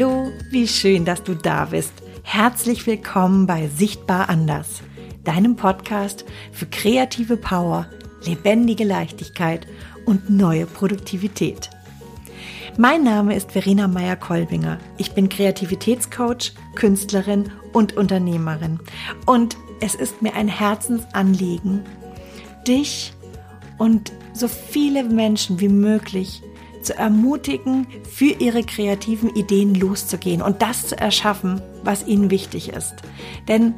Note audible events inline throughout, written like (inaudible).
Hallo, wie schön, dass du da bist. Herzlich willkommen bei Sichtbar Anders, deinem Podcast für kreative Power, lebendige Leichtigkeit und neue Produktivität. Mein Name ist Verena Meyer-Kolbinger. Ich bin Kreativitätscoach, Künstlerin und Unternehmerin. Und es ist mir ein Herzensanliegen, dich und so viele Menschen wie möglich zu ermutigen, für ihre kreativen Ideen loszugehen und das zu erschaffen, was ihnen wichtig ist. Denn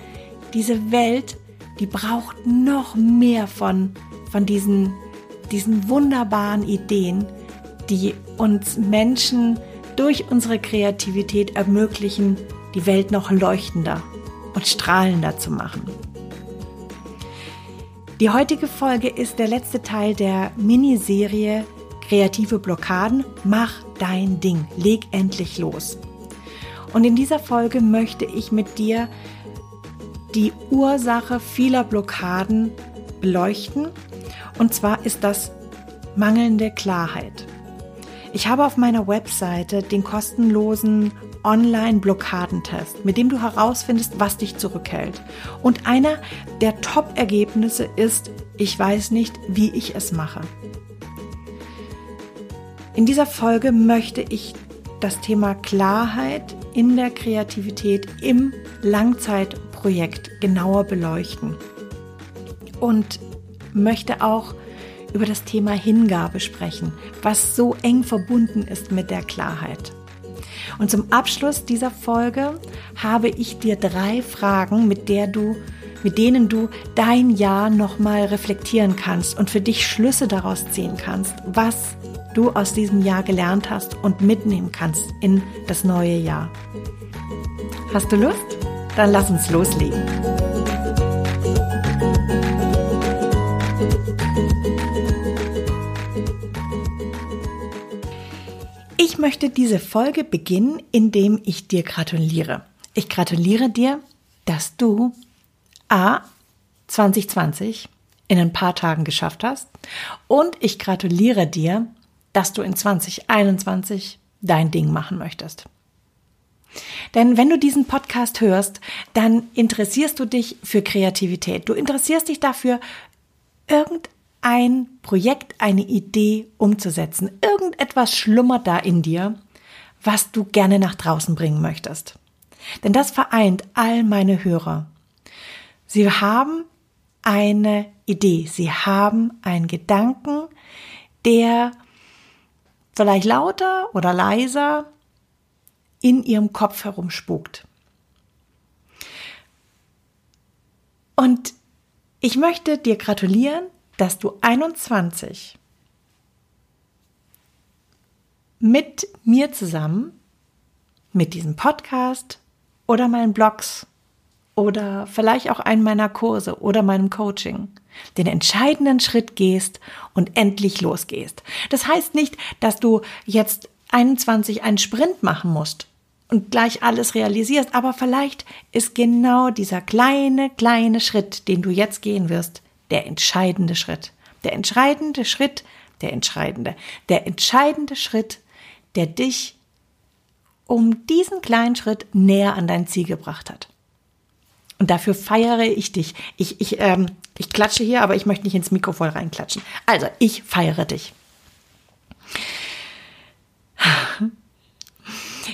diese Welt, die braucht noch mehr von, von diesen, diesen wunderbaren Ideen, die uns Menschen durch unsere Kreativität ermöglichen, die Welt noch leuchtender und strahlender zu machen. Die heutige Folge ist der letzte Teil der Miniserie kreative Blockaden, mach dein Ding, leg endlich los. Und in dieser Folge möchte ich mit dir die Ursache vieler Blockaden beleuchten. Und zwar ist das mangelnde Klarheit. Ich habe auf meiner Webseite den kostenlosen Online-Blockadentest, mit dem du herausfindest, was dich zurückhält. Und einer der Top-Ergebnisse ist, ich weiß nicht, wie ich es mache. In dieser Folge möchte ich das Thema Klarheit in der Kreativität im Langzeitprojekt genauer beleuchten und möchte auch über das Thema Hingabe sprechen, was so eng verbunden ist mit der Klarheit. Und zum Abschluss dieser Folge habe ich dir drei Fragen, mit der du mit denen du dein Jahr nochmal reflektieren kannst und für dich Schlüsse daraus ziehen kannst, was du aus diesem Jahr gelernt hast und mitnehmen kannst in das neue Jahr. Hast du Lust? Dann lass uns loslegen. Ich möchte diese Folge beginnen, indem ich dir gratuliere. Ich gratuliere dir, dass du A 2020 in ein paar Tagen geschafft hast und ich gratuliere dir, dass du in 2021 dein Ding machen möchtest. Denn wenn du diesen Podcast hörst, dann interessierst du dich für Kreativität. Du interessierst dich dafür, irgendein Projekt, eine Idee umzusetzen. Irgendetwas schlummert da in dir, was du gerne nach draußen bringen möchtest. Denn das vereint all meine Hörer. Sie haben eine Idee, sie haben einen Gedanken, der vielleicht lauter oder leiser in ihrem Kopf herumspukt. Und ich möchte dir gratulieren, dass du 21 mit mir zusammen, mit diesem Podcast oder meinen Blogs oder vielleicht auch einen meiner Kurse oder meinem Coaching den entscheidenden Schritt gehst und endlich losgehst. Das heißt nicht, dass du jetzt 21 einen Sprint machen musst und gleich alles realisierst, aber vielleicht ist genau dieser kleine, kleine Schritt, den du jetzt gehen wirst, der entscheidende Schritt. Der entscheidende Schritt, der entscheidende, der entscheidende Schritt, der dich um diesen kleinen Schritt näher an dein Ziel gebracht hat. Und dafür feiere ich dich. Ich, ich, ähm, ich klatsche hier, aber ich möchte nicht ins Mikrofon reinklatschen. Also, ich feiere dich.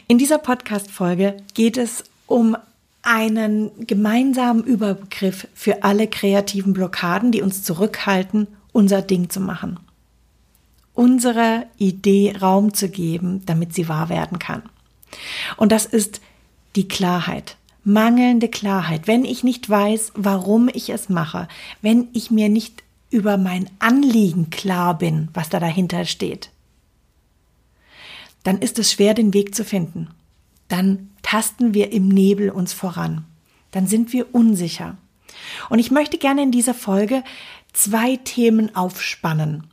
In dieser Podcast-Folge geht es um einen gemeinsamen Überbegriff für alle kreativen Blockaden, die uns zurückhalten, unser Ding zu machen. Unsere Idee Raum zu geben, damit sie wahr werden kann. Und das ist die Klarheit mangelnde Klarheit, wenn ich nicht weiß, warum ich es mache, wenn ich mir nicht über mein Anliegen klar bin, was da dahinter steht, dann ist es schwer, den Weg zu finden. Dann tasten wir im Nebel uns voran. Dann sind wir unsicher. Und ich möchte gerne in dieser Folge zwei Themen aufspannen,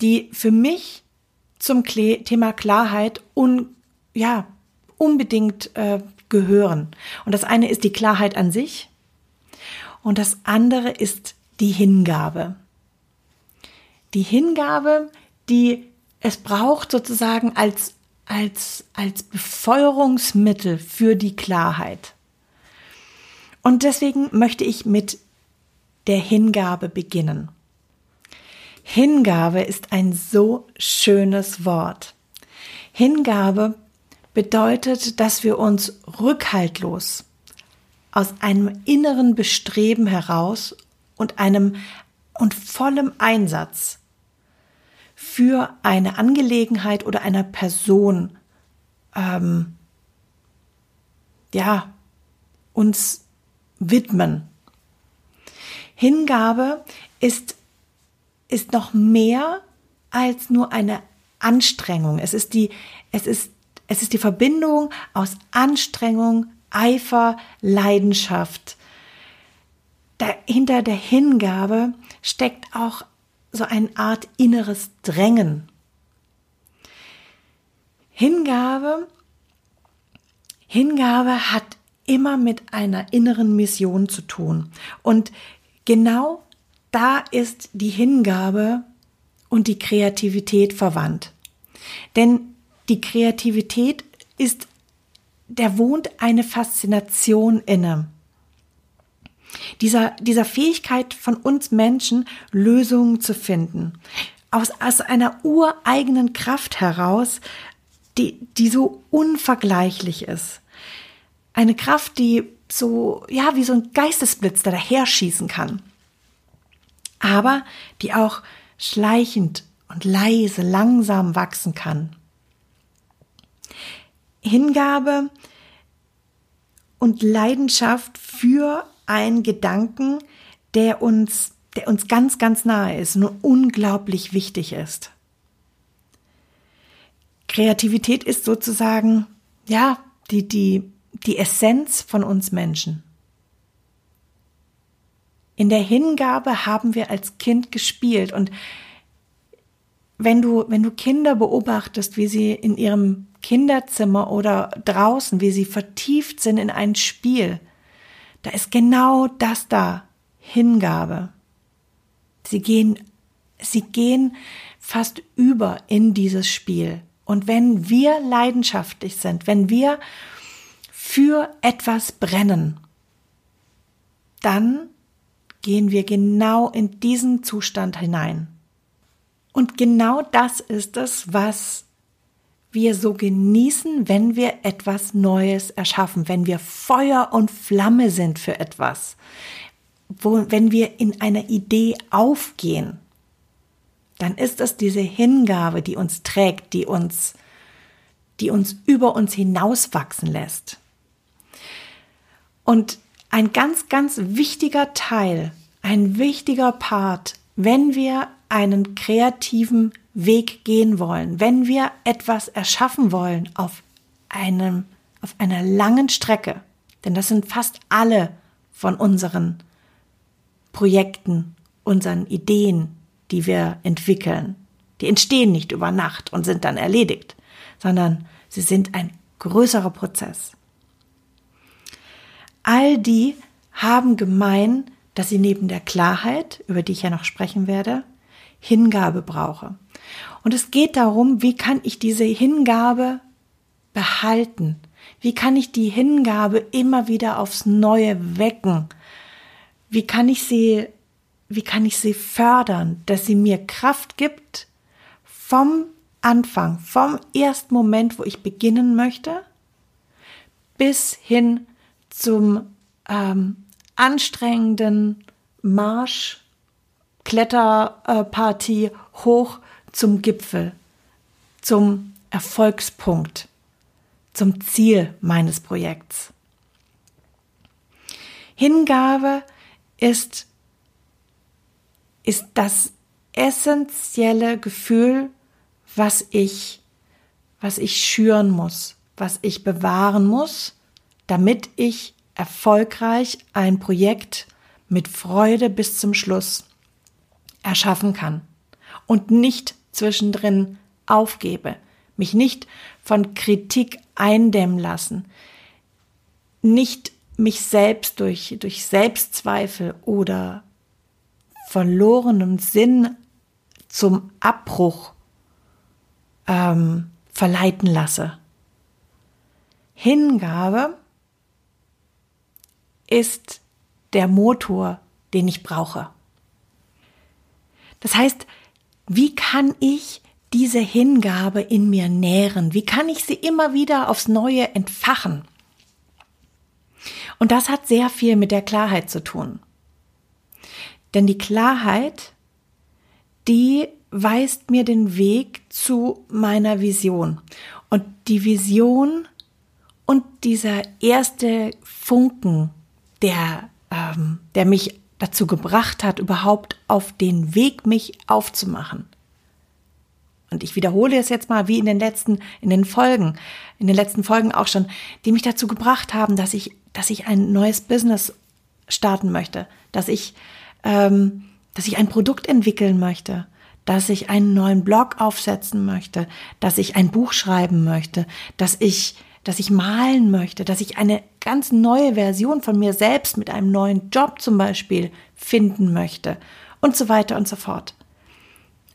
die für mich zum Thema Klarheit un, ja, unbedingt äh, gehören. Und das eine ist die Klarheit an sich und das andere ist die Hingabe. Die Hingabe, die es braucht sozusagen als als, als Befeuerungsmittel für die Klarheit. Und deswegen möchte ich mit der Hingabe beginnen. Hingabe ist ein so schönes Wort. Hingabe bedeutet, dass wir uns rückhaltlos aus einem inneren Bestreben heraus und einem und vollem Einsatz für eine Angelegenheit oder einer Person ähm, ja uns widmen. Hingabe ist ist noch mehr als nur eine Anstrengung. Es ist die es ist es ist die Verbindung aus Anstrengung, Eifer, Leidenschaft. Dahinter der Hingabe steckt auch so eine Art inneres Drängen. Hingabe, Hingabe hat immer mit einer inneren Mission zu tun. Und genau da ist die Hingabe und die Kreativität verwandt. Denn die Kreativität ist, der wohnt eine Faszination inne dieser, dieser Fähigkeit von uns Menschen, Lösungen zu finden. Aus, aus einer ureigenen Kraft heraus, die, die so unvergleichlich ist. Eine Kraft, die so, ja, wie so ein Geistesblitz da daher schießen kann. Aber die auch schleichend und leise, langsam wachsen kann. Hingabe und Leidenschaft für ein Gedanken, der uns, der uns ganz, ganz nahe ist und unglaublich wichtig ist. Kreativität ist sozusagen, ja, die, die, die Essenz von uns Menschen. In der Hingabe haben wir als Kind gespielt und wenn du, wenn du Kinder beobachtest, wie sie in ihrem Kinderzimmer oder draußen, wie sie vertieft sind in ein Spiel, da ist genau das da. Hingabe. Sie gehen, sie gehen fast über in dieses Spiel. Und wenn wir leidenschaftlich sind, wenn wir für etwas brennen, dann gehen wir genau in diesen Zustand hinein. Und genau das ist es, was wir so genießen, wenn wir etwas Neues erschaffen, wenn wir Feuer und Flamme sind für etwas, wo, wenn wir in einer Idee aufgehen, dann ist es diese Hingabe, die uns trägt, die uns, die uns über uns hinauswachsen lässt. Und ein ganz, ganz wichtiger Teil, ein wichtiger Part, wenn wir einen kreativen Weg gehen wollen, wenn wir etwas erschaffen wollen auf einem, auf einer langen Strecke, denn das sind fast alle von unseren Projekten, unseren Ideen, die wir entwickeln. Die entstehen nicht über Nacht und sind dann erledigt, sondern sie sind ein größerer Prozess. All die haben gemein, dass sie neben der Klarheit, über die ich ja noch sprechen werde, Hingabe brauche. Und es geht darum, wie kann ich diese Hingabe behalten? Wie kann ich die Hingabe immer wieder aufs Neue wecken? Wie kann ich sie, wie kann ich sie fördern, dass sie mir Kraft gibt vom Anfang, vom ersten Moment, wo ich beginnen möchte, bis hin zum ähm, anstrengenden Marsch, Kletterparty hoch zum Gipfel, zum Erfolgspunkt, zum Ziel meines Projekts. Hingabe ist, ist das essentielle Gefühl, was ich, was ich schüren muss, was ich bewahren muss, damit ich erfolgreich ein Projekt mit Freude bis zum Schluss erschaffen kann und nicht zwischendrin aufgebe, mich nicht von Kritik eindämmen lassen, nicht mich selbst durch, durch Selbstzweifel oder verlorenem Sinn zum Abbruch ähm, verleiten lasse. Hingabe ist der Motor, den ich brauche. Das heißt, wie kann ich diese Hingabe in mir nähren? Wie kann ich sie immer wieder aufs Neue entfachen? Und das hat sehr viel mit der Klarheit zu tun. Denn die Klarheit, die weist mir den Weg zu meiner Vision. Und die Vision und dieser erste Funken, der, ähm, der mich dazu gebracht hat, überhaupt auf den Weg mich aufzumachen. Und ich wiederhole es jetzt mal wie in den letzten, in den Folgen, in den letzten Folgen auch schon, die mich dazu gebracht haben, dass ich, dass ich ein neues Business starten möchte, dass ich, ähm, dass ich ein Produkt entwickeln möchte, dass ich einen neuen Blog aufsetzen möchte, dass ich ein Buch schreiben möchte, dass ich dass ich malen möchte, dass ich eine ganz neue Version von mir selbst mit einem neuen Job zum Beispiel finden möchte und so weiter und so fort.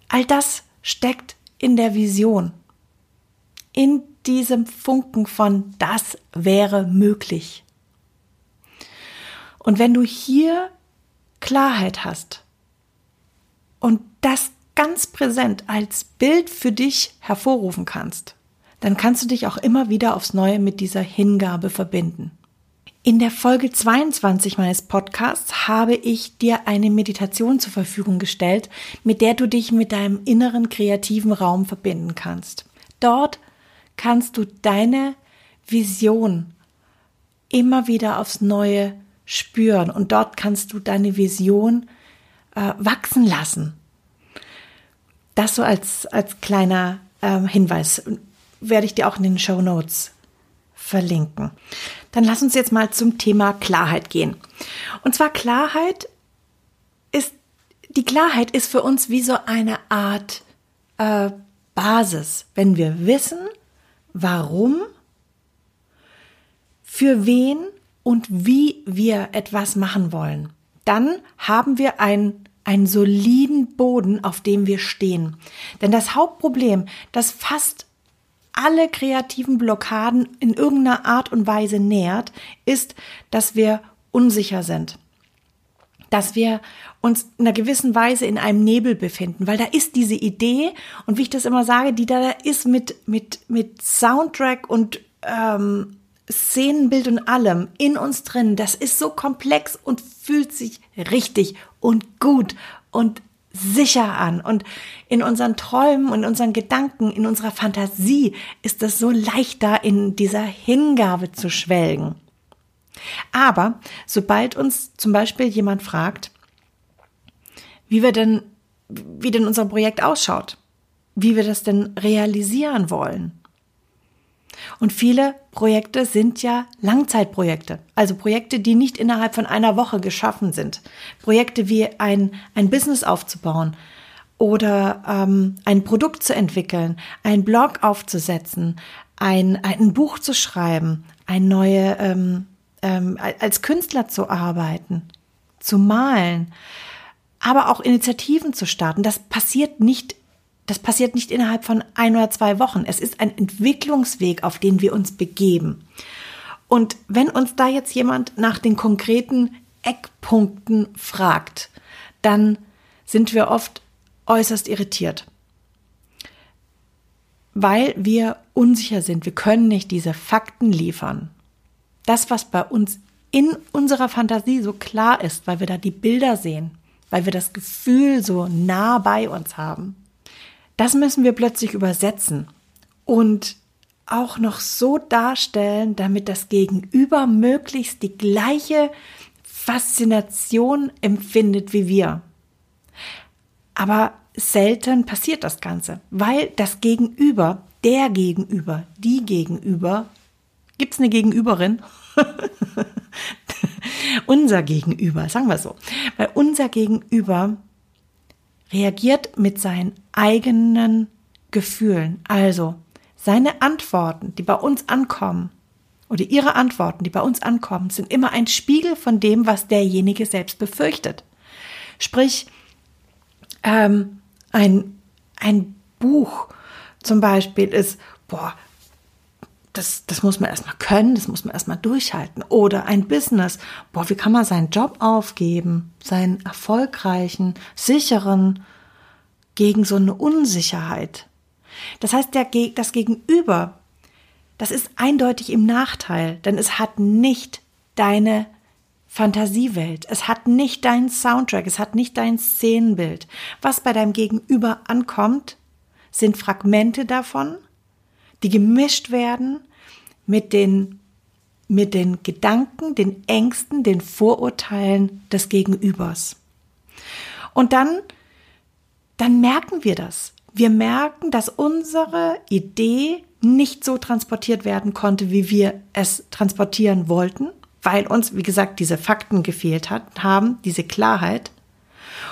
All das steckt in der Vision, in diesem Funken von das wäre möglich. Und wenn du hier Klarheit hast und das ganz präsent als Bild für dich hervorrufen kannst, dann kannst du dich auch immer wieder aufs Neue mit dieser Hingabe verbinden. In der Folge 22 meines Podcasts habe ich dir eine Meditation zur Verfügung gestellt, mit der du dich mit deinem inneren kreativen Raum verbinden kannst. Dort kannst du deine Vision immer wieder aufs Neue spüren und dort kannst du deine Vision äh, wachsen lassen. Das so als, als kleiner äh, Hinweis werde ich dir auch in den Show Notes verlinken. Dann lass uns jetzt mal zum Thema Klarheit gehen. Und zwar Klarheit ist, die Klarheit ist für uns wie so eine Art äh, Basis. Wenn wir wissen, warum, für wen und wie wir etwas machen wollen, dann haben wir ein einen soliden Boden, auf dem wir stehen. Denn das Hauptproblem, das fast alle kreativen Blockaden in irgendeiner Art und Weise nährt, ist, dass wir unsicher sind. Dass wir uns in einer gewissen Weise in einem Nebel befinden, weil da ist diese Idee und wie ich das immer sage, die da ist mit, mit, mit Soundtrack und ähm, Szenenbild und allem in uns drin. Das ist so komplex und fühlt sich richtig und gut und sicher an. Und in unseren Träumen und unseren Gedanken, in unserer Fantasie ist es so leichter, in dieser Hingabe zu schwelgen. Aber sobald uns zum Beispiel jemand fragt, wie wir denn, wie denn unser Projekt ausschaut, wie wir das denn realisieren wollen, und viele Projekte sind ja Langzeitprojekte, also Projekte, die nicht innerhalb von einer Woche geschaffen sind. Projekte wie ein, ein Business aufzubauen oder ähm, ein Produkt zu entwickeln, ein Blog aufzusetzen, ein, ein Buch zu schreiben, ein neue, ähm, ähm, als Künstler zu arbeiten, zu malen, aber auch Initiativen zu starten. Das passiert nicht das passiert nicht innerhalb von ein oder zwei Wochen. Es ist ein Entwicklungsweg, auf den wir uns begeben. Und wenn uns da jetzt jemand nach den konkreten Eckpunkten fragt, dann sind wir oft äußerst irritiert, weil wir unsicher sind. Wir können nicht diese Fakten liefern. Das, was bei uns in unserer Fantasie so klar ist, weil wir da die Bilder sehen, weil wir das Gefühl so nah bei uns haben, das müssen wir plötzlich übersetzen und auch noch so darstellen, damit das Gegenüber möglichst die gleiche Faszination empfindet wie wir. Aber selten passiert das Ganze, weil das Gegenüber, der Gegenüber, die Gegenüber, gibt's eine Gegenüberin? (laughs) unser Gegenüber, sagen wir so, weil unser Gegenüber reagiert mit seinen eigenen Gefühlen. Also seine Antworten, die bei uns ankommen, oder ihre Antworten, die bei uns ankommen, sind immer ein Spiegel von dem, was derjenige selbst befürchtet. Sprich, ähm, ein, ein Buch zum Beispiel ist, boah, das, das muss man erstmal können, das muss man erstmal durchhalten. Oder ein Business, boah, wie kann man seinen Job aufgeben, seinen erfolgreichen, sicheren, gegen so eine Unsicherheit. Das heißt, der, das Gegenüber, das ist eindeutig im Nachteil, denn es hat nicht deine Fantasiewelt. Es hat nicht deinen Soundtrack, es hat nicht dein Szenenbild. Was bei deinem Gegenüber ankommt, sind Fragmente davon, die gemischt werden mit den, mit den Gedanken, den Ängsten, den Vorurteilen des Gegenübers. Und dann, dann merken wir das. Wir merken, dass unsere Idee nicht so transportiert werden konnte, wie wir es transportieren wollten weil uns, wie gesagt, diese Fakten gefehlt hat, haben, diese Klarheit.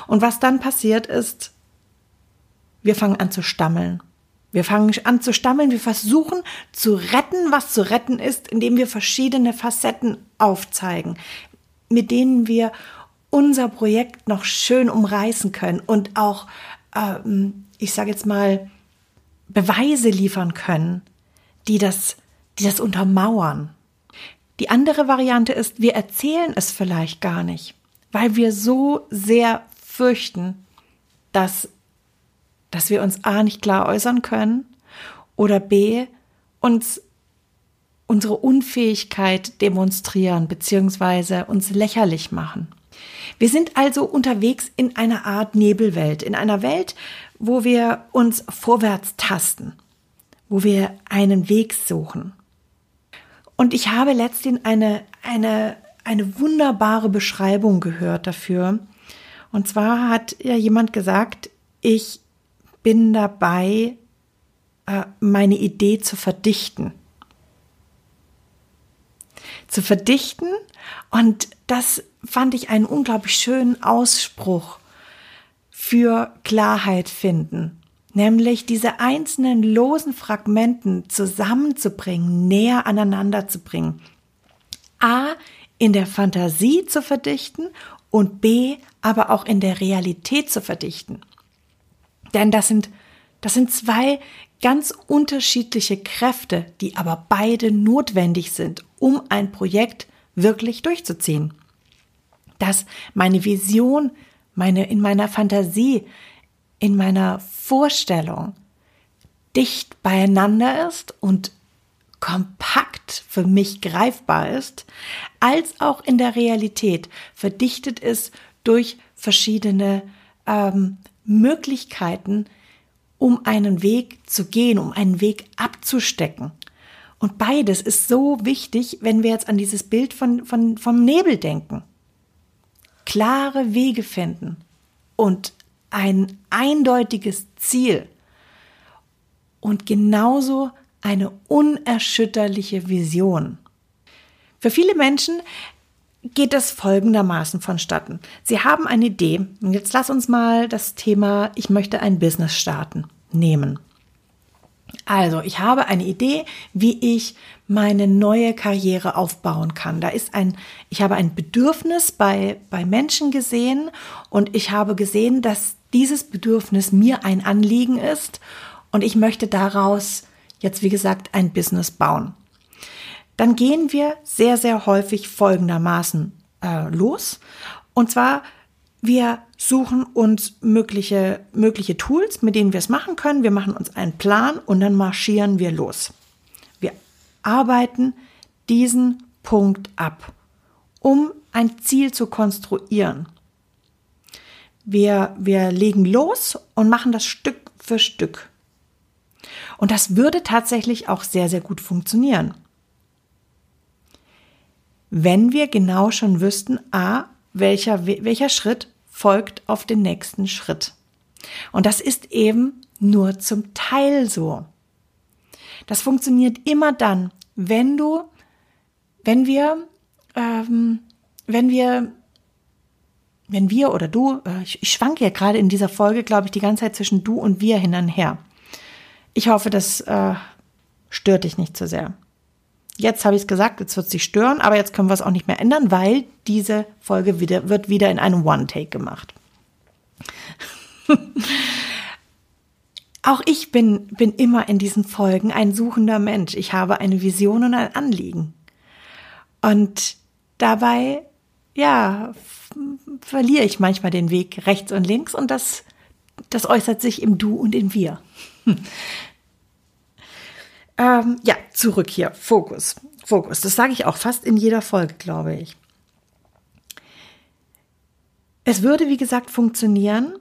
Und was dann passiert ist, wir fangen an zu stammeln. Wir fangen an zu stammeln, wir versuchen zu retten, was zu retten ist, indem wir verschiedene Facetten aufzeigen, mit denen wir unser Projekt noch schön umreißen können und auch, ähm, ich sage jetzt mal, Beweise liefern können, die das, die das untermauern. Die andere Variante ist, wir erzählen es vielleicht gar nicht, weil wir so sehr fürchten, dass, dass wir uns A nicht klar äußern können oder B uns unsere Unfähigkeit demonstrieren bzw. uns lächerlich machen. Wir sind also unterwegs in einer Art Nebelwelt, in einer Welt, wo wir uns vorwärts tasten, wo wir einen Weg suchen. Und ich habe letztens eine, eine, eine wunderbare Beschreibung gehört dafür. Und zwar hat ja jemand gesagt, ich bin dabei, äh, meine Idee zu verdichten. Zu verdichten. Und das fand ich einen unglaublich schönen Ausspruch für Klarheit finden nämlich diese einzelnen losen Fragmenten zusammenzubringen, näher aneinander zu bringen. A, in der Fantasie zu verdichten und B, aber auch in der Realität zu verdichten. Denn das sind, das sind zwei ganz unterschiedliche Kräfte, die aber beide notwendig sind, um ein Projekt wirklich durchzuziehen. Dass meine Vision, meine, in meiner Fantasie in meiner Vorstellung dicht beieinander ist und kompakt für mich greifbar ist, als auch in der Realität verdichtet ist durch verschiedene ähm, Möglichkeiten, um einen Weg zu gehen, um einen Weg abzustecken. Und beides ist so wichtig, wenn wir jetzt an dieses Bild von, von, vom Nebel denken. Klare Wege finden und ein eindeutiges Ziel und genauso eine unerschütterliche Vision. Für viele Menschen geht das folgendermaßen vonstatten. Sie haben eine Idee. Und jetzt lass uns mal das Thema, ich möchte ein Business starten, nehmen. Also, ich habe eine Idee, wie ich meine neue Karriere aufbauen kann. Da ist ein, ich habe ein Bedürfnis bei, bei Menschen gesehen und ich habe gesehen, dass dieses Bedürfnis mir ein Anliegen ist und ich möchte daraus jetzt, wie gesagt, ein Business bauen. Dann gehen wir sehr, sehr häufig folgendermaßen äh, los. Und zwar, wir suchen uns mögliche, mögliche Tools, mit denen wir es machen können. Wir machen uns einen Plan und dann marschieren wir los. Wir arbeiten diesen Punkt ab, um ein Ziel zu konstruieren. Wir, wir legen los und machen das Stück für Stück. Und das würde tatsächlich auch sehr, sehr gut funktionieren. Wenn wir genau schon wüssten, a, welcher, welcher Schritt folgt auf den nächsten Schritt. Und das ist eben nur zum Teil so. Das funktioniert immer dann, wenn du, wenn wir, ähm, wenn wir wenn wir oder du, äh, ich, ich schwanke ja gerade in dieser Folge, glaube ich, die ganze Zeit zwischen du und wir hin und her. Ich hoffe, das äh, stört dich nicht zu sehr. Jetzt habe ich es gesagt, jetzt wird es dich stören, aber jetzt können wir es auch nicht mehr ändern, weil diese Folge wieder, wird wieder in einem One-Take gemacht. (laughs) Auch ich bin, bin immer in diesen Folgen ein suchender Mensch. Ich habe eine Vision und ein Anliegen. Und dabei, ja, verliere ich manchmal den Weg rechts und links und das, das äußert sich im Du und in Wir. (laughs) ähm, ja, zurück hier. Fokus. Fokus. Das sage ich auch fast in jeder Folge, glaube ich. Es würde, wie gesagt, funktionieren,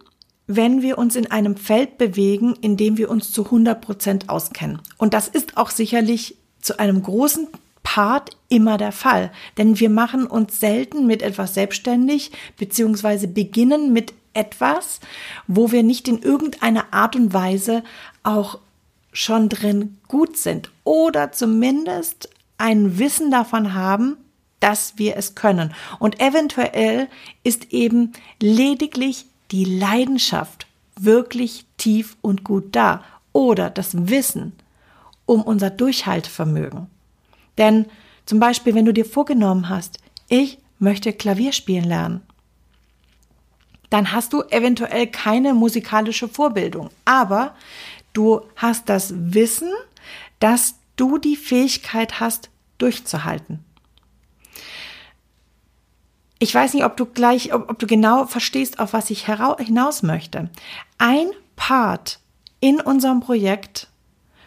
wenn wir uns in einem Feld bewegen, in dem wir uns zu 100 Prozent auskennen. Und das ist auch sicherlich zu einem großen Part immer der Fall. Denn wir machen uns selten mit etwas selbstständig, beziehungsweise beginnen mit etwas, wo wir nicht in irgendeiner Art und Weise auch schon drin gut sind oder zumindest ein Wissen davon haben, dass wir es können. Und eventuell ist eben lediglich die Leidenschaft wirklich tief und gut da oder das Wissen um unser Durchhaltevermögen. Denn zum Beispiel, wenn du dir vorgenommen hast, ich möchte Klavier spielen lernen, dann hast du eventuell keine musikalische Vorbildung, aber du hast das Wissen, dass du die Fähigkeit hast, durchzuhalten. Ich weiß nicht, ob du gleich, ob, ob du genau verstehst, auf was ich hinaus möchte. Ein Part in unserem Projekt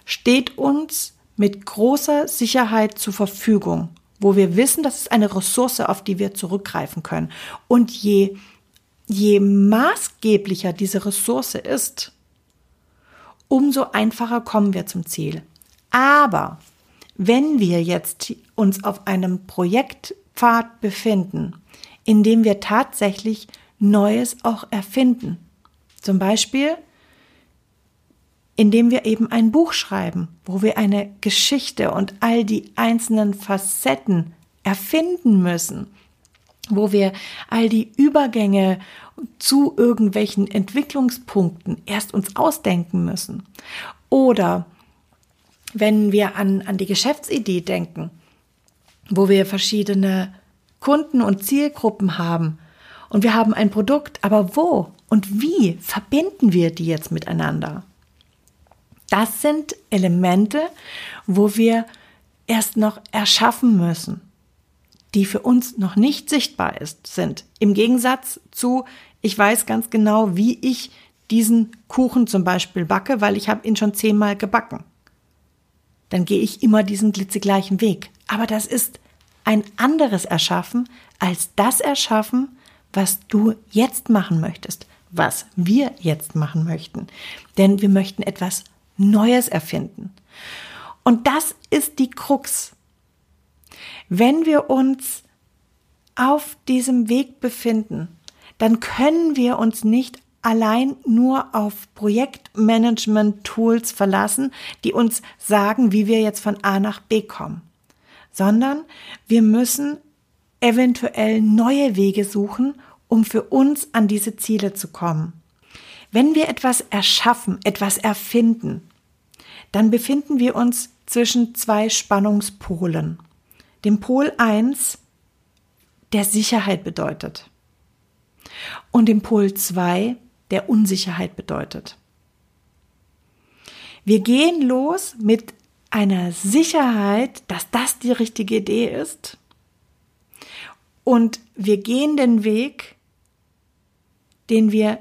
steht uns mit großer Sicherheit zur Verfügung, wo wir wissen, das ist eine Ressource, auf die wir zurückgreifen können. Und je, je maßgeblicher diese Ressource ist, umso einfacher kommen wir zum Ziel. Aber wenn wir jetzt uns auf einem Projektpfad befinden, in dem wir tatsächlich Neues auch erfinden, zum Beispiel indem wir eben ein Buch schreiben, wo wir eine Geschichte und all die einzelnen Facetten erfinden müssen, wo wir all die Übergänge zu irgendwelchen Entwicklungspunkten erst uns ausdenken müssen. Oder wenn wir an, an die Geschäftsidee denken, wo wir verschiedene Kunden und Zielgruppen haben und wir haben ein Produkt, aber wo und wie verbinden wir die jetzt miteinander? Das sind Elemente, wo wir erst noch erschaffen müssen, die für uns noch nicht sichtbar ist, sind. Im Gegensatz zu, ich weiß ganz genau, wie ich diesen Kuchen zum Beispiel backe, weil ich habe ihn schon zehnmal gebacken. Dann gehe ich immer diesen glitzegleichen Weg. Aber das ist ein anderes Erschaffen als das Erschaffen, was du jetzt machen möchtest, was wir jetzt machen möchten. Denn wir möchten etwas Neues erfinden. Und das ist die Krux. Wenn wir uns auf diesem Weg befinden, dann können wir uns nicht allein nur auf Projektmanagement-Tools verlassen, die uns sagen, wie wir jetzt von A nach B kommen, sondern wir müssen eventuell neue Wege suchen, um für uns an diese Ziele zu kommen. Wenn wir etwas erschaffen, etwas erfinden, dann befinden wir uns zwischen zwei Spannungspolen. Dem Pol 1, der Sicherheit bedeutet, und dem Pol 2, der Unsicherheit bedeutet. Wir gehen los mit einer Sicherheit, dass das die richtige Idee ist. Und wir gehen den Weg, den wir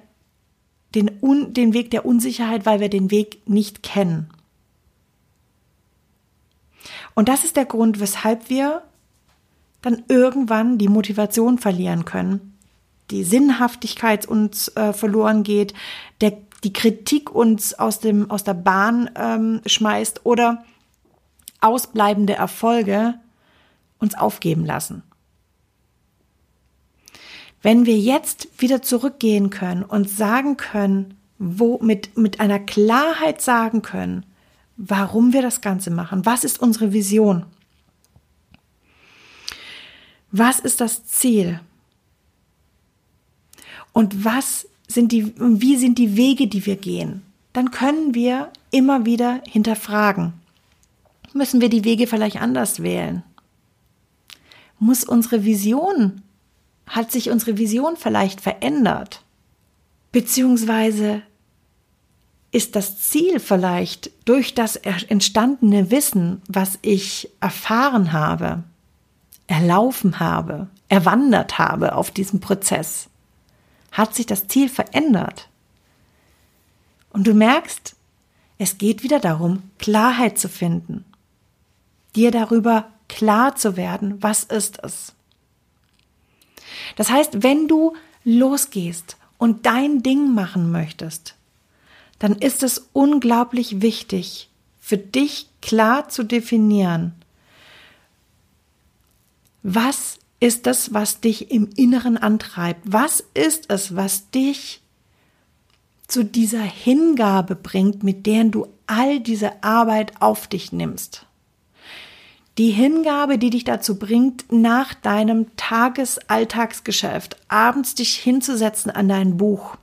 den, Un, den Weg der Unsicherheit, weil wir den Weg nicht kennen. Und das ist der Grund, weshalb wir dann irgendwann die Motivation verlieren können, die Sinnhaftigkeit uns äh, verloren geht, der, die Kritik uns aus, dem, aus der Bahn ähm, schmeißt oder ausbleibende Erfolge uns aufgeben lassen. Wenn wir jetzt wieder zurückgehen können und sagen können, wo mit, mit einer Klarheit sagen können, warum wir das Ganze machen, was ist unsere Vision, was ist das Ziel und was sind die, wie sind die Wege, die wir gehen, dann können wir immer wieder hinterfragen. Müssen wir die Wege vielleicht anders wählen? Muss unsere Vision hat sich unsere Vision vielleicht verändert? Beziehungsweise ist das Ziel vielleicht durch das entstandene Wissen, was ich erfahren habe, erlaufen habe, erwandert habe auf diesem Prozess, hat sich das Ziel verändert. Und du merkst, es geht wieder darum, Klarheit zu finden, dir darüber klar zu werden, was ist es. Das heißt, wenn du losgehst und dein Ding machen möchtest, dann ist es unglaublich wichtig, für dich klar zu definieren, was ist das, was dich im Inneren antreibt? Was ist es, was dich zu dieser Hingabe bringt, mit der du all diese Arbeit auf dich nimmst? Die Hingabe, die dich dazu bringt, nach deinem Tagesalltagsgeschäft abends dich hinzusetzen an dein Buch,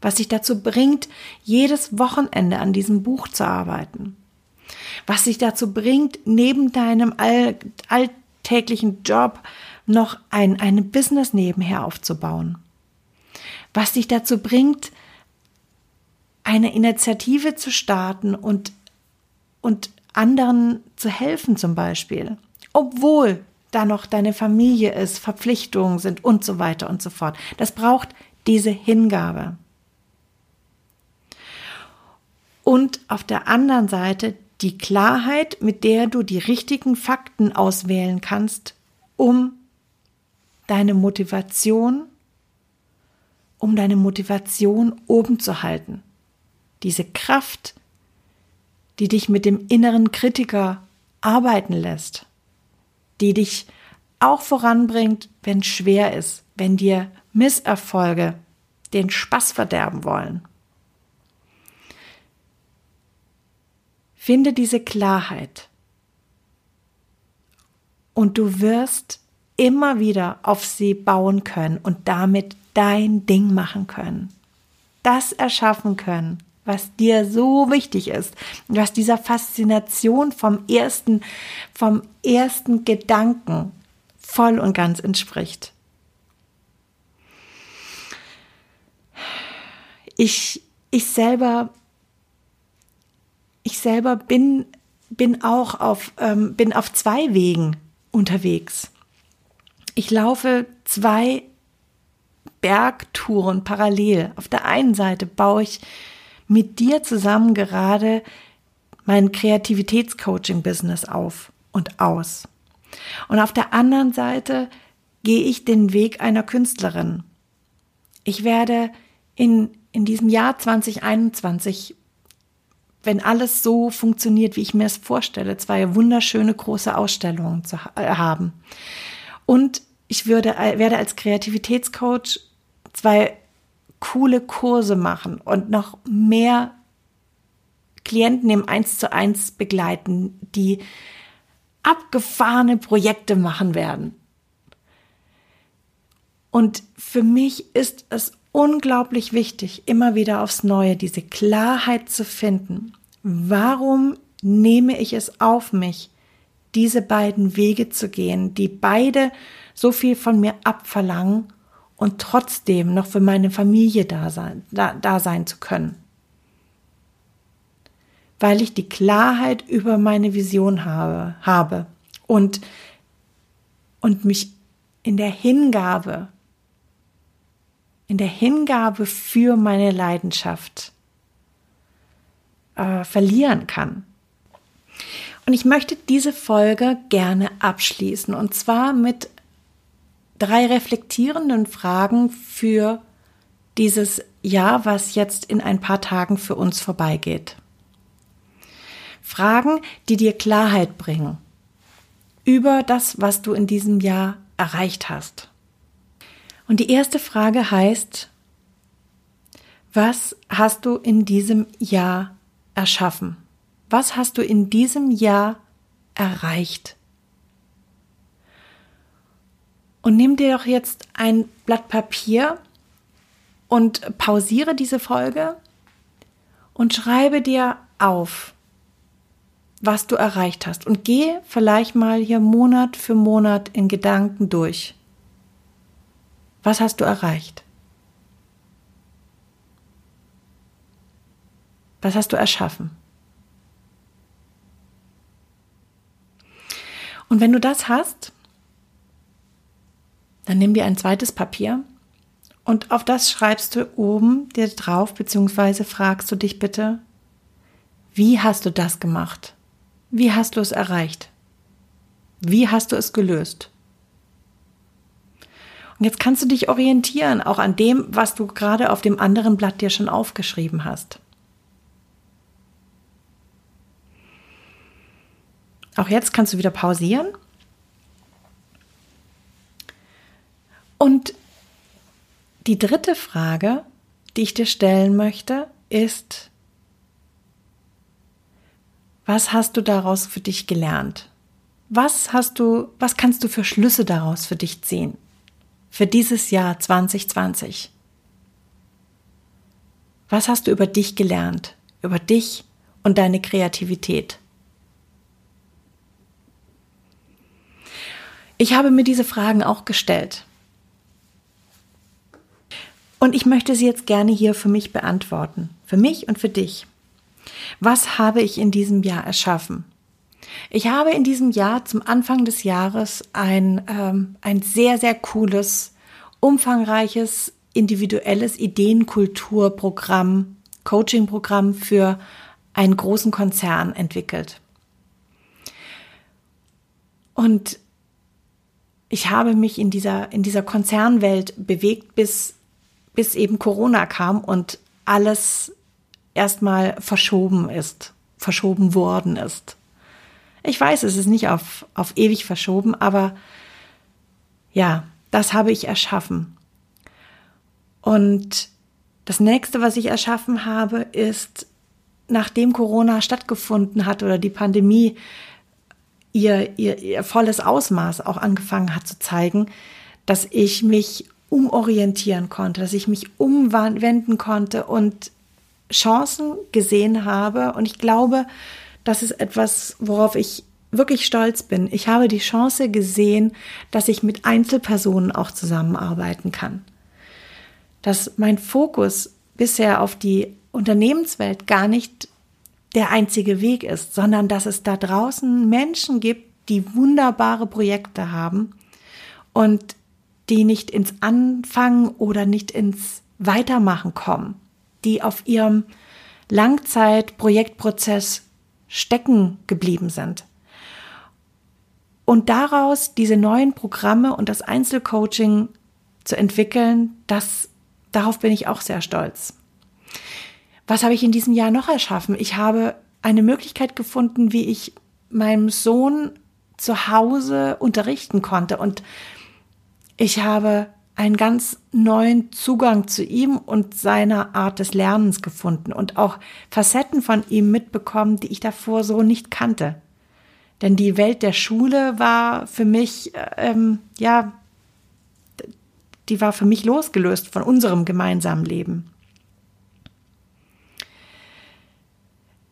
was dich dazu bringt, jedes Wochenende an diesem Buch zu arbeiten, was dich dazu bringt, neben deinem all, alltäglichen Job noch ein, ein Business nebenher aufzubauen, was dich dazu bringt, eine Initiative zu starten und, und anderen zu helfen zum Beispiel, obwohl da noch deine Familie ist, Verpflichtungen sind und so weiter und so fort. Das braucht diese Hingabe. Und auf der anderen Seite die Klarheit, mit der du die richtigen Fakten auswählen kannst, um deine Motivation, um deine Motivation oben zu halten. Diese Kraft, die dich mit dem inneren Kritiker arbeiten lässt, die dich auch voranbringt, wenn es schwer ist, wenn dir Misserfolge den Spaß verderben wollen. Finde diese Klarheit und du wirst immer wieder auf sie bauen können und damit dein Ding machen können. Das erschaffen können, was dir so wichtig ist, was dieser Faszination vom ersten, vom ersten Gedanken voll und ganz entspricht. Ich, ich selber ich selber bin, bin auch auf, ähm, bin auf zwei Wegen unterwegs. Ich laufe zwei Bergtouren parallel. Auf der einen Seite baue ich mit dir zusammen gerade mein Kreativitätscoaching-Business auf und aus. Und auf der anderen Seite gehe ich den Weg einer Künstlerin. Ich werde in, in diesem Jahr 2021 wenn alles so funktioniert, wie ich mir es vorstelle, zwei wunderschöne große Ausstellungen zu äh, haben. Und ich würde, äh, werde als Kreativitätscoach zwei coole Kurse machen und noch mehr Klienten im Eins zu eins begleiten, die abgefahrene Projekte machen werden. Und für mich ist es unglaublich wichtig, immer wieder aufs Neue diese Klarheit zu finden. Warum nehme ich es auf mich, diese beiden Wege zu gehen, die beide so viel von mir abverlangen und trotzdem noch für meine Familie da sein, da, da sein zu können? Weil ich die Klarheit über meine Vision habe, habe und, und mich in der Hingabe in der Hingabe für meine Leidenschaft äh, verlieren kann. Und ich möchte diese Folge gerne abschließen und zwar mit drei reflektierenden Fragen für dieses Jahr, was jetzt in ein paar Tagen für uns vorbeigeht. Fragen, die dir Klarheit bringen über das, was du in diesem Jahr erreicht hast. Und die erste Frage heißt, was hast du in diesem Jahr erschaffen? Was hast du in diesem Jahr erreicht? Und nimm dir doch jetzt ein Blatt Papier und pausiere diese Folge und schreibe dir auf, was du erreicht hast. Und geh vielleicht mal hier Monat für Monat in Gedanken durch. Was hast du erreicht? Was hast du erschaffen? Und wenn du das hast, dann nimm dir ein zweites Papier und auf das schreibst du oben dir drauf, beziehungsweise fragst du dich bitte, wie hast du das gemacht? Wie hast du es erreicht? Wie hast du es gelöst? Und jetzt kannst du dich orientieren, auch an dem, was du gerade auf dem anderen Blatt dir schon aufgeschrieben hast. Auch jetzt kannst du wieder pausieren. Und die dritte Frage, die ich dir stellen möchte, ist, was hast du daraus für dich gelernt? Was hast du, was kannst du für Schlüsse daraus für dich ziehen? Für dieses Jahr 2020? Was hast du über dich gelernt? Über dich und deine Kreativität? Ich habe mir diese Fragen auch gestellt. Und ich möchte sie jetzt gerne hier für mich beantworten. Für mich und für dich. Was habe ich in diesem Jahr erschaffen? Ich habe in diesem Jahr zum Anfang des Jahres ein, ähm, ein sehr, sehr cooles, umfangreiches, individuelles Ideenkulturprogramm, Coachingprogramm für einen großen Konzern entwickelt. Und ich habe mich in dieser, in dieser Konzernwelt bewegt, bis, bis eben Corona kam und alles erstmal verschoben ist, verschoben worden ist. Ich weiß, es ist nicht auf, auf ewig verschoben, aber ja, das habe ich erschaffen. Und das nächste, was ich erschaffen habe, ist, nachdem Corona stattgefunden hat oder die Pandemie ihr, ihr, ihr volles Ausmaß auch angefangen hat zu zeigen, dass ich mich umorientieren konnte, dass ich mich umwenden konnte und Chancen gesehen habe. Und ich glaube, das ist etwas, worauf ich wirklich stolz bin. Ich habe die Chance gesehen, dass ich mit Einzelpersonen auch zusammenarbeiten kann. Dass mein Fokus bisher auf die Unternehmenswelt gar nicht der einzige Weg ist, sondern dass es da draußen Menschen gibt, die wunderbare Projekte haben und die nicht ins Anfangen oder nicht ins Weitermachen kommen, die auf ihrem Langzeitprojektprozess stecken geblieben sind. Und daraus diese neuen Programme und das Einzelcoaching zu entwickeln, das, darauf bin ich auch sehr stolz. Was habe ich in diesem Jahr noch erschaffen? Ich habe eine Möglichkeit gefunden, wie ich meinem Sohn zu Hause unterrichten konnte. Und ich habe einen ganz neuen Zugang zu ihm und seiner Art des Lernens gefunden und auch Facetten von ihm mitbekommen, die ich davor so nicht kannte. Denn die Welt der Schule war für mich, ähm, ja, die war für mich losgelöst von unserem gemeinsamen Leben.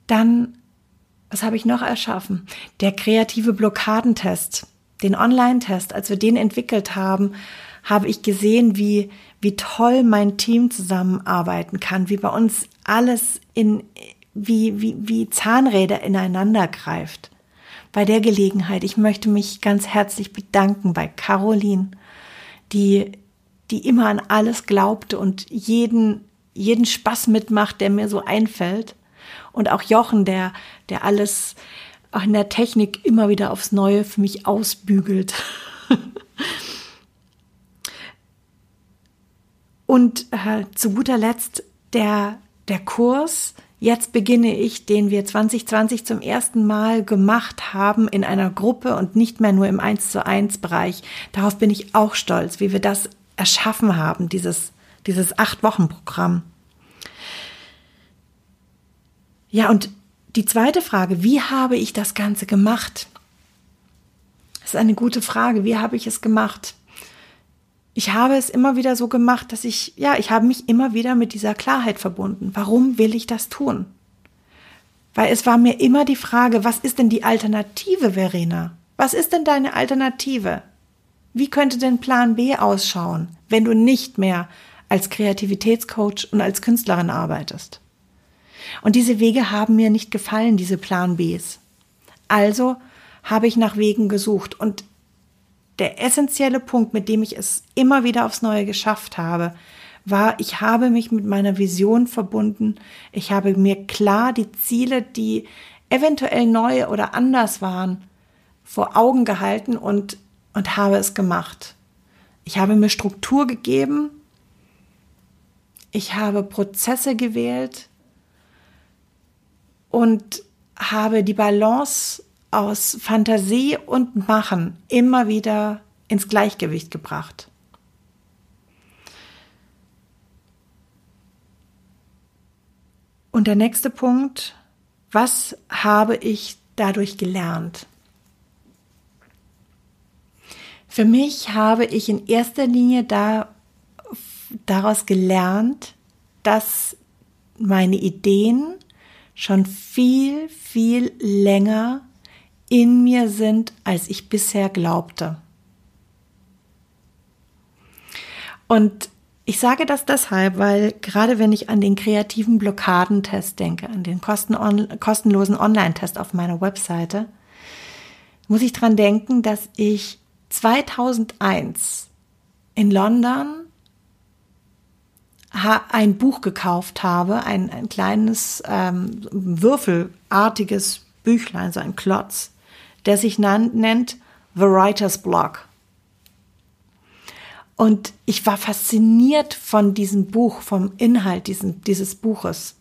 Dann, was habe ich noch erschaffen? Der kreative Blockadentest, den Online-Test, als wir den entwickelt haben, habe ich gesehen, wie, wie toll mein Team zusammenarbeiten kann, wie bei uns alles in, wie, wie, wie Zahnräder ineinander greift. Bei der Gelegenheit, ich möchte mich ganz herzlich bedanken bei Caroline, die, die immer an alles glaubte und jeden, jeden Spaß mitmacht, der mir so einfällt. Und auch Jochen, der, der alles auch in der Technik immer wieder aufs Neue für mich ausbügelt. (laughs) Und äh, zu guter Letzt der, der Kurs. Jetzt beginne ich, den wir 2020 zum ersten Mal gemacht haben in einer Gruppe und nicht mehr nur im 1 zu 1 Bereich. Darauf bin ich auch stolz, wie wir das erschaffen haben, dieses, dieses acht Wochen Programm. Ja, und die zweite Frage, wie habe ich das Ganze gemacht? Das ist eine gute Frage. Wie habe ich es gemacht? Ich habe es immer wieder so gemacht, dass ich, ja, ich habe mich immer wieder mit dieser Klarheit verbunden. Warum will ich das tun? Weil es war mir immer die Frage, was ist denn die Alternative, Verena? Was ist denn deine Alternative? Wie könnte denn Plan B ausschauen, wenn du nicht mehr als Kreativitätscoach und als Künstlerin arbeitest? Und diese Wege haben mir nicht gefallen, diese Plan Bs. Also habe ich nach Wegen gesucht. Und der essentielle Punkt, mit dem ich es immer wieder aufs Neue geschafft habe, war, ich habe mich mit meiner Vision verbunden. Ich habe mir klar die Ziele, die eventuell neu oder anders waren, vor Augen gehalten und, und habe es gemacht. Ich habe mir Struktur gegeben. Ich habe Prozesse gewählt und habe die Balance aus Fantasie und Machen immer wieder ins Gleichgewicht gebracht. Und der nächste Punkt, was habe ich dadurch gelernt? Für mich habe ich in erster Linie da, daraus gelernt, dass meine Ideen schon viel, viel länger in mir sind, als ich bisher glaubte. Und ich sage das deshalb, weil gerade wenn ich an den kreativen Blockadentest denke, an den kostenlosen Online-Test auf meiner Webseite, muss ich dran denken, dass ich 2001 in London ein Buch gekauft habe, ein, ein kleines ähm, würfelartiges Büchlein, so ein Klotz, der sich nennt The Writer's Block. Und ich war fasziniert von diesem Buch, vom Inhalt diesen, dieses Buches.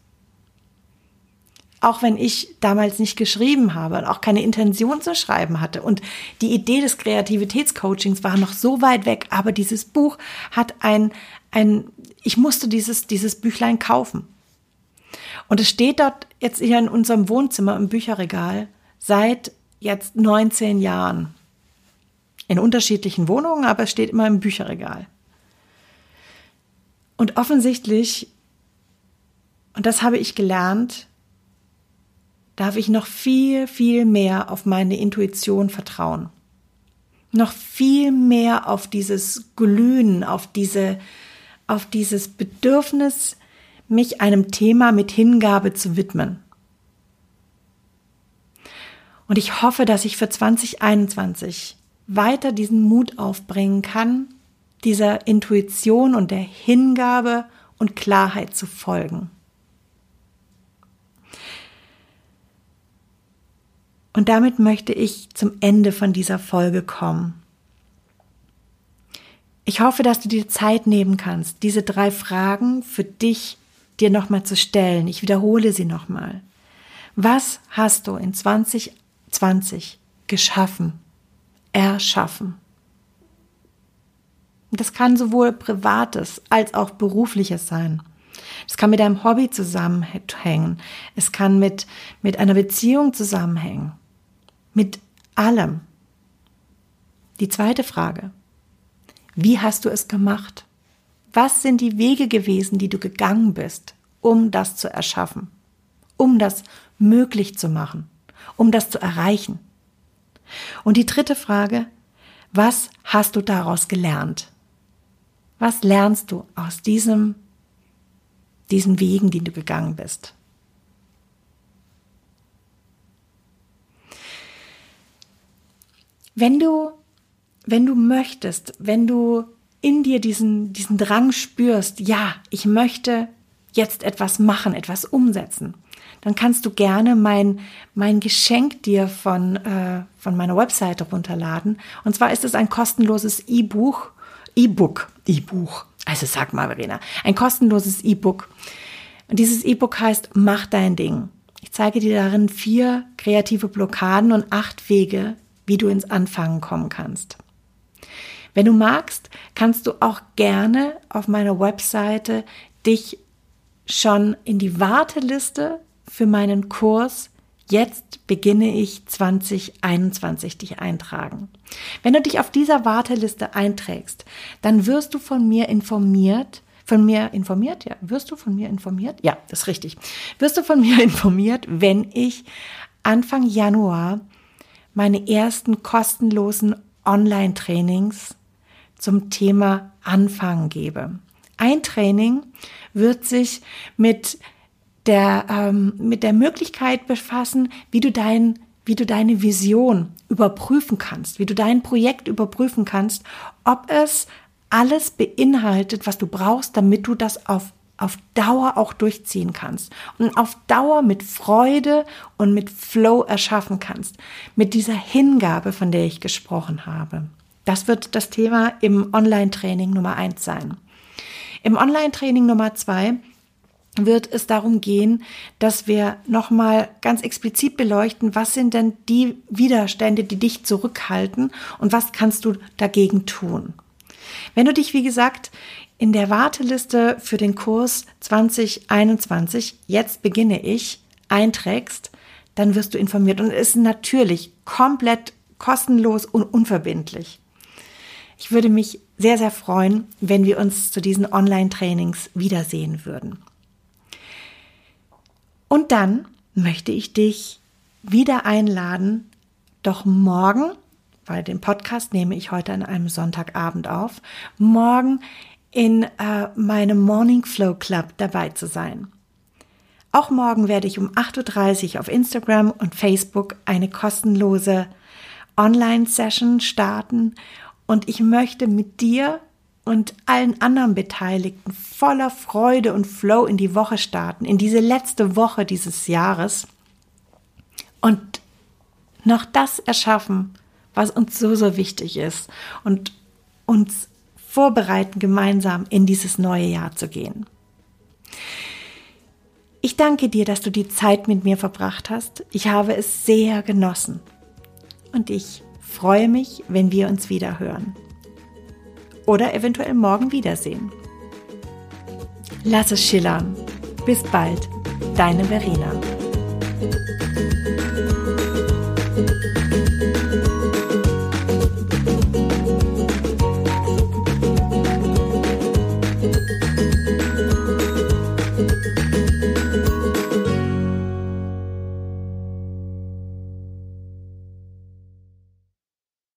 Auch wenn ich damals nicht geschrieben habe und auch keine Intention zu schreiben hatte. Und die Idee des Kreativitätscoachings war noch so weit weg. Aber dieses Buch hat ein, ein, ich musste dieses, dieses Büchlein kaufen. Und es steht dort jetzt hier in unserem Wohnzimmer im Bücherregal seit jetzt 19 Jahren. In unterschiedlichen Wohnungen, aber es steht immer im Bücherregal. Und offensichtlich, und das habe ich gelernt, darf ich noch viel, viel mehr auf meine Intuition vertrauen. Noch viel mehr auf dieses Glühen, auf diese, auf dieses Bedürfnis, mich einem Thema mit Hingabe zu widmen. Und ich hoffe, dass ich für 2021 weiter diesen Mut aufbringen kann, dieser Intuition und der Hingabe und Klarheit zu folgen. Und damit möchte ich zum Ende von dieser Folge kommen. Ich hoffe, dass du dir Zeit nehmen kannst, diese drei Fragen für dich dir nochmal zu stellen. Ich wiederhole sie nochmal. Was hast du in 2020 geschaffen? erschaffen. Das kann sowohl privates als auch berufliches sein. Es kann mit einem Hobby zusammenhängen. Es kann mit, mit einer Beziehung zusammenhängen. Mit allem. Die zweite Frage. Wie hast du es gemacht? Was sind die Wege gewesen, die du gegangen bist, um das zu erschaffen? Um das möglich zu machen? Um das zu erreichen? Und die dritte Frage, was hast du daraus gelernt? Was lernst du aus diesem, diesen Wegen, die du gegangen bist? Wenn du, wenn du möchtest, wenn du in dir diesen, diesen Drang spürst, ja, ich möchte jetzt etwas machen, etwas umsetzen, dann kannst du gerne mein, mein Geschenk dir von, äh, von meiner Webseite runterladen. Und zwar ist es ein kostenloses E-Buch, E-Book, E-Buch. Also sag mal, Verena, ein kostenloses E-Book. Und dieses E-Book heißt Mach dein Ding. Ich zeige dir darin vier kreative Blockaden und acht Wege, wie du ins Anfangen kommen kannst. Wenn du magst, kannst du auch gerne auf meiner Webseite dich schon in die Warteliste für meinen Kurs Jetzt beginne ich 2021 dich eintragen. Wenn du dich auf dieser Warteliste einträgst, dann wirst du von mir informiert, von mir informiert, ja, wirst du von mir informiert? Ja, das ist richtig. Wirst du von mir (laughs) informiert, wenn ich Anfang Januar meine ersten kostenlosen Online-Trainings zum Thema Anfangen gebe. Ein Training wird sich mit der, ähm, mit der Möglichkeit befassen, wie du dein, wie du deine Vision überprüfen kannst, wie du dein Projekt überprüfen kannst, ob es alles beinhaltet, was du brauchst, damit du das auf auf Dauer auch durchziehen kannst und auf Dauer mit Freude und mit Flow erschaffen kannst, mit dieser Hingabe, von der ich gesprochen habe. Das wird das Thema im Online-Training Nummer eins sein. Im Online-Training Nummer zwei wird es darum gehen, dass wir nochmal ganz explizit beleuchten, was sind denn die Widerstände, die dich zurückhalten und was kannst du dagegen tun. Wenn du dich, wie gesagt, in der Warteliste für den Kurs 2021, jetzt beginne ich, einträgst, dann wirst du informiert und es ist natürlich komplett kostenlos und unverbindlich. Ich würde mich sehr, sehr freuen, wenn wir uns zu diesen Online-Trainings wiedersehen würden. Und dann möchte ich dich wieder einladen, doch morgen, weil den Podcast nehme ich heute an einem Sonntagabend auf, morgen in äh, meinem Morning Flow Club dabei zu sein. Auch morgen werde ich um 8.30 Uhr auf Instagram und Facebook eine kostenlose Online-Session starten und ich möchte mit dir und allen anderen Beteiligten voller Freude und Flow in die Woche starten, in diese letzte Woche dieses Jahres und noch das erschaffen, was uns so, so wichtig ist und uns vorbereiten, gemeinsam in dieses neue Jahr zu gehen. Ich danke dir, dass du die Zeit mit mir verbracht hast. Ich habe es sehr genossen. Und ich freue mich, wenn wir uns wieder hören. Oder eventuell morgen wiedersehen. Lass es schillern. Bis bald, deine Verena.